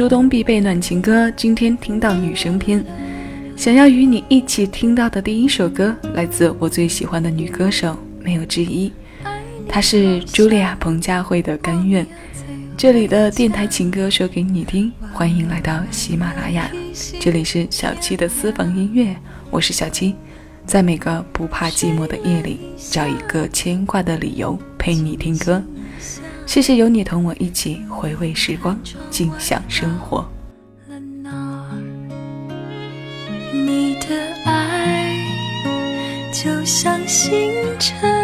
秋冬必备暖情歌，今天听到女生篇。想要与你一起听到的第一首歌，来自我最喜欢的女歌手，没有之一。她是茱莉亚·彭佳慧的《甘愿》。这里的电台情歌说给你听，欢迎来到喜马拉雅，这里是小七的私房音乐，我是小七，在每个不怕寂寞的夜里，找一个牵挂的理由陪你听歌。谢谢有你同我一起回味时光，尽享生活。你的爱就像星辰。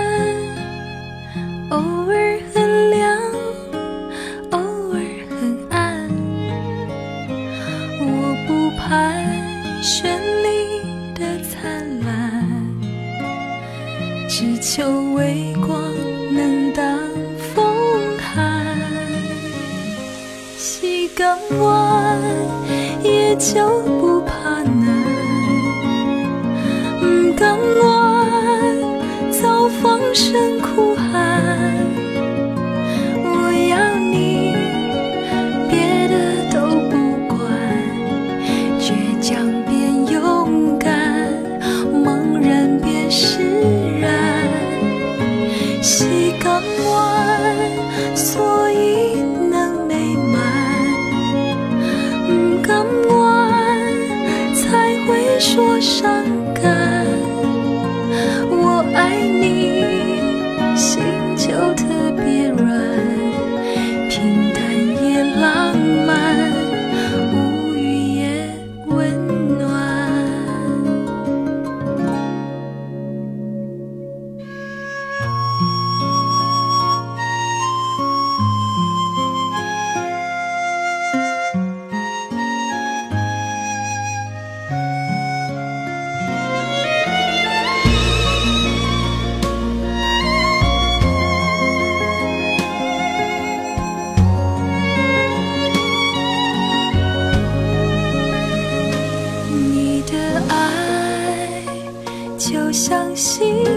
相信。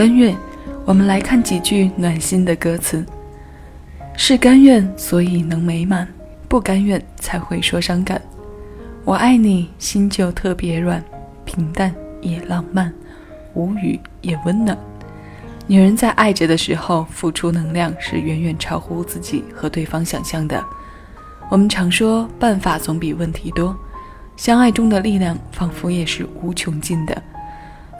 甘愿，我们来看几句暖心的歌词。是甘愿，所以能美满；不甘愿，才会说伤感。我爱你，心就特别软，平淡也浪漫，无语也温暖。女人在爱着的时候，付出能量是远远超乎自己和对方想象的。我们常说，办法总比问题多，相爱中的力量仿佛也是无穷尽的。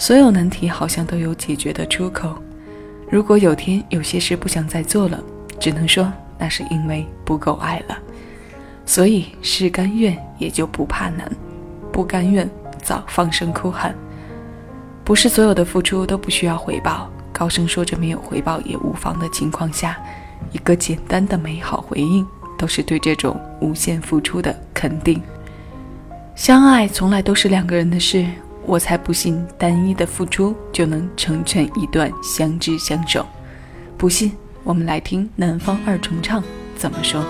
所有难题好像都有解决的出口。如果有天有些事不想再做了，只能说那是因为不够爱了。所以是甘愿也就不怕难，不甘愿早放声哭喊。不是所有的付出都不需要回报，高声说着没有回报也无妨的情况下，一个简单的美好回应都是对这种无限付出的肯定。相爱从来都是两个人的事。我才不信单一的付出就能成全一段相知相守。不信，我们来听南方二重唱怎么说。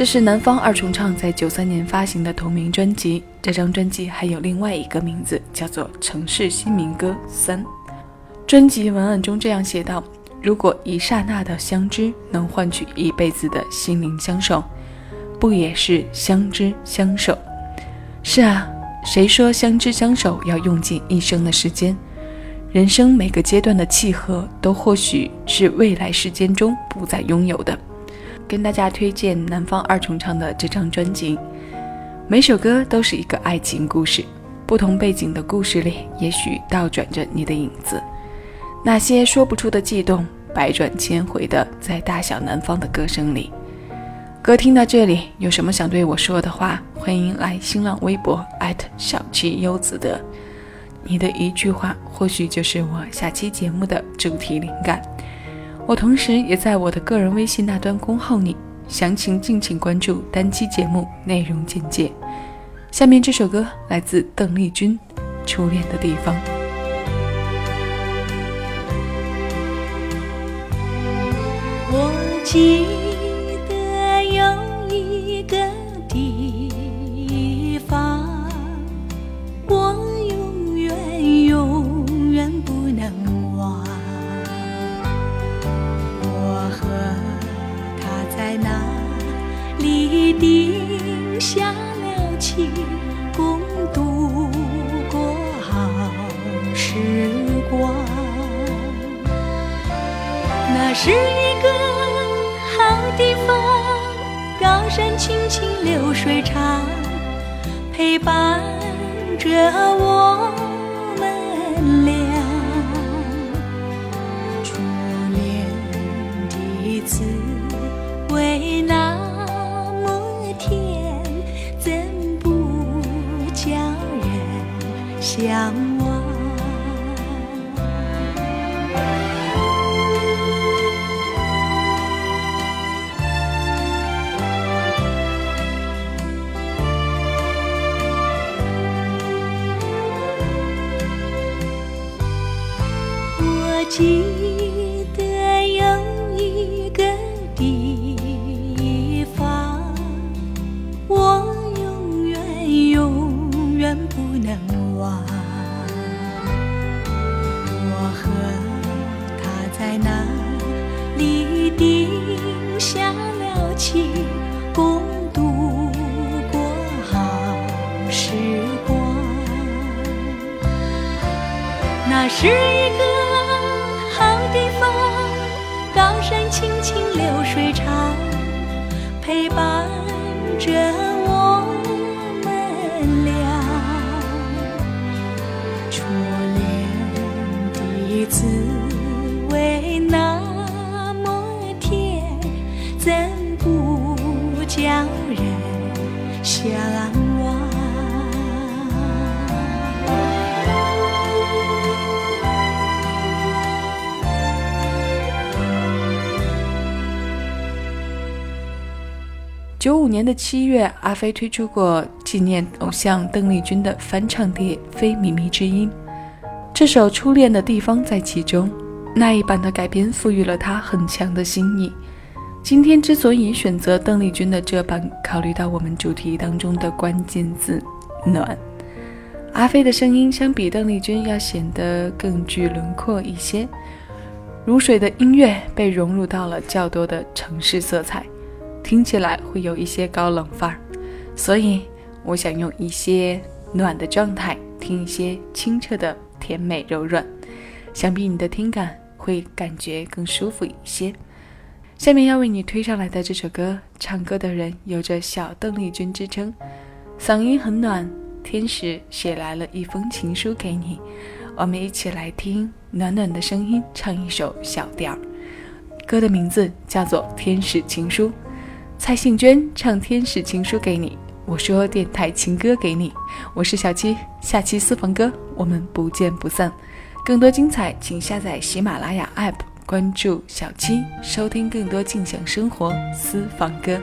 这是南方二重唱在九三年发行的同名专辑。这张专辑还有另外一个名字，叫做《城市新民歌三》。专辑文案中这样写道：“如果一刹那的相知能换取一辈子的心灵相守，不也是相知相守？”是啊，谁说相知相守要用尽一生的时间？人生每个阶段的契合，都或许是未来时间中不再拥有的。跟大家推荐南方二重唱的这张专辑，每首歌都是一个爱情故事，不同背景的故事里，也许倒转着你的影子。那些说不出的悸动，百转千回的在大小南方的歌声里。歌听到这里，有什么想对我说的话，欢迎来新浪微博小七优子的。你的一句话，或许就是我下期节目的主题灵感。我同时也在我的个人微信那端恭候你，详情敬请关注单期节目内容简介。下面这首歌来自邓丽君，《初恋的地方》。我记陪伴着我们俩。初恋的滋味那么甜，怎不叫人向记得有一个地方，我永远永远不能忘。我和他在那里定下了情，共度过好时光。那是陪伴年的七月，阿飞推出过纪念偶像邓丽君的翻唱碟《非靡靡之音》，这首《初恋的地方》在其中。那一版的改编赋予了它很强的新意。今天之所以选择邓丽君的这版，考虑到我们主题当中的关键字“暖”，阿飞的声音相比邓丽君要显得更具轮廓一些。如水的音乐被融入到了较多的城市色彩。听起来会有一些高冷范儿，所以我想用一些暖的状态听一些清澈的甜美柔软，想必你的听感会感觉更舒服一些。下面要为你推上来的这首歌，唱歌的人有着小邓丽君之称，嗓音很暖，天使写来了一封情书给你。我们一起来听暖暖的声音唱一首小调，歌的名字叫做《天使情书》。蔡幸娟唱《天使情书》给你，我说电台情歌给你，我是小七，下期私房歌我们不见不散。更多精彩，请下载喜马拉雅 APP，关注小七，收听更多尽享生活私房歌。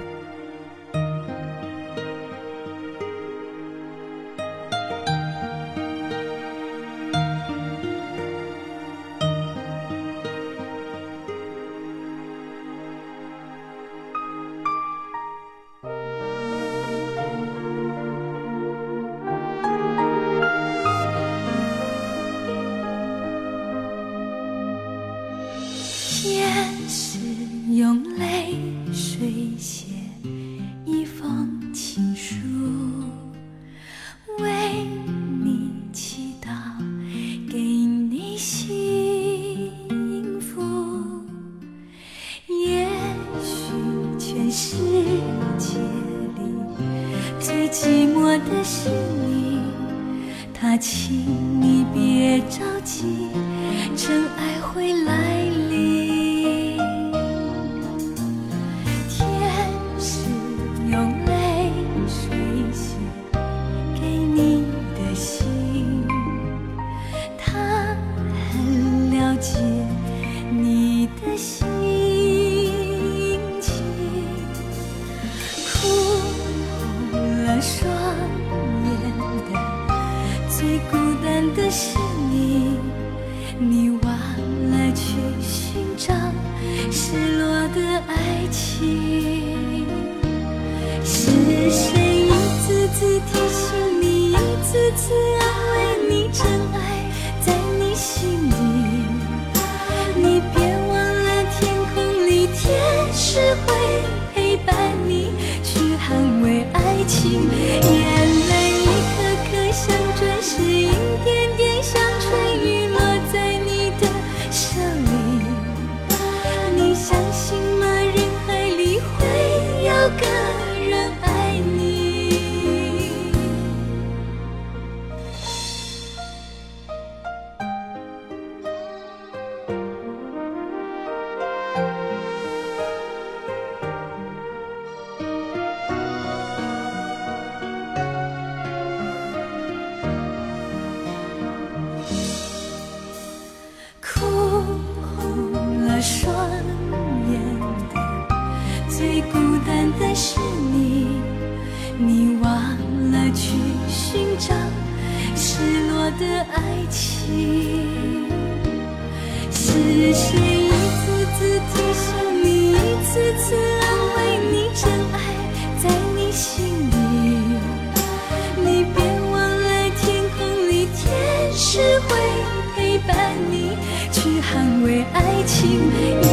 伴你，去捍卫爱情。情。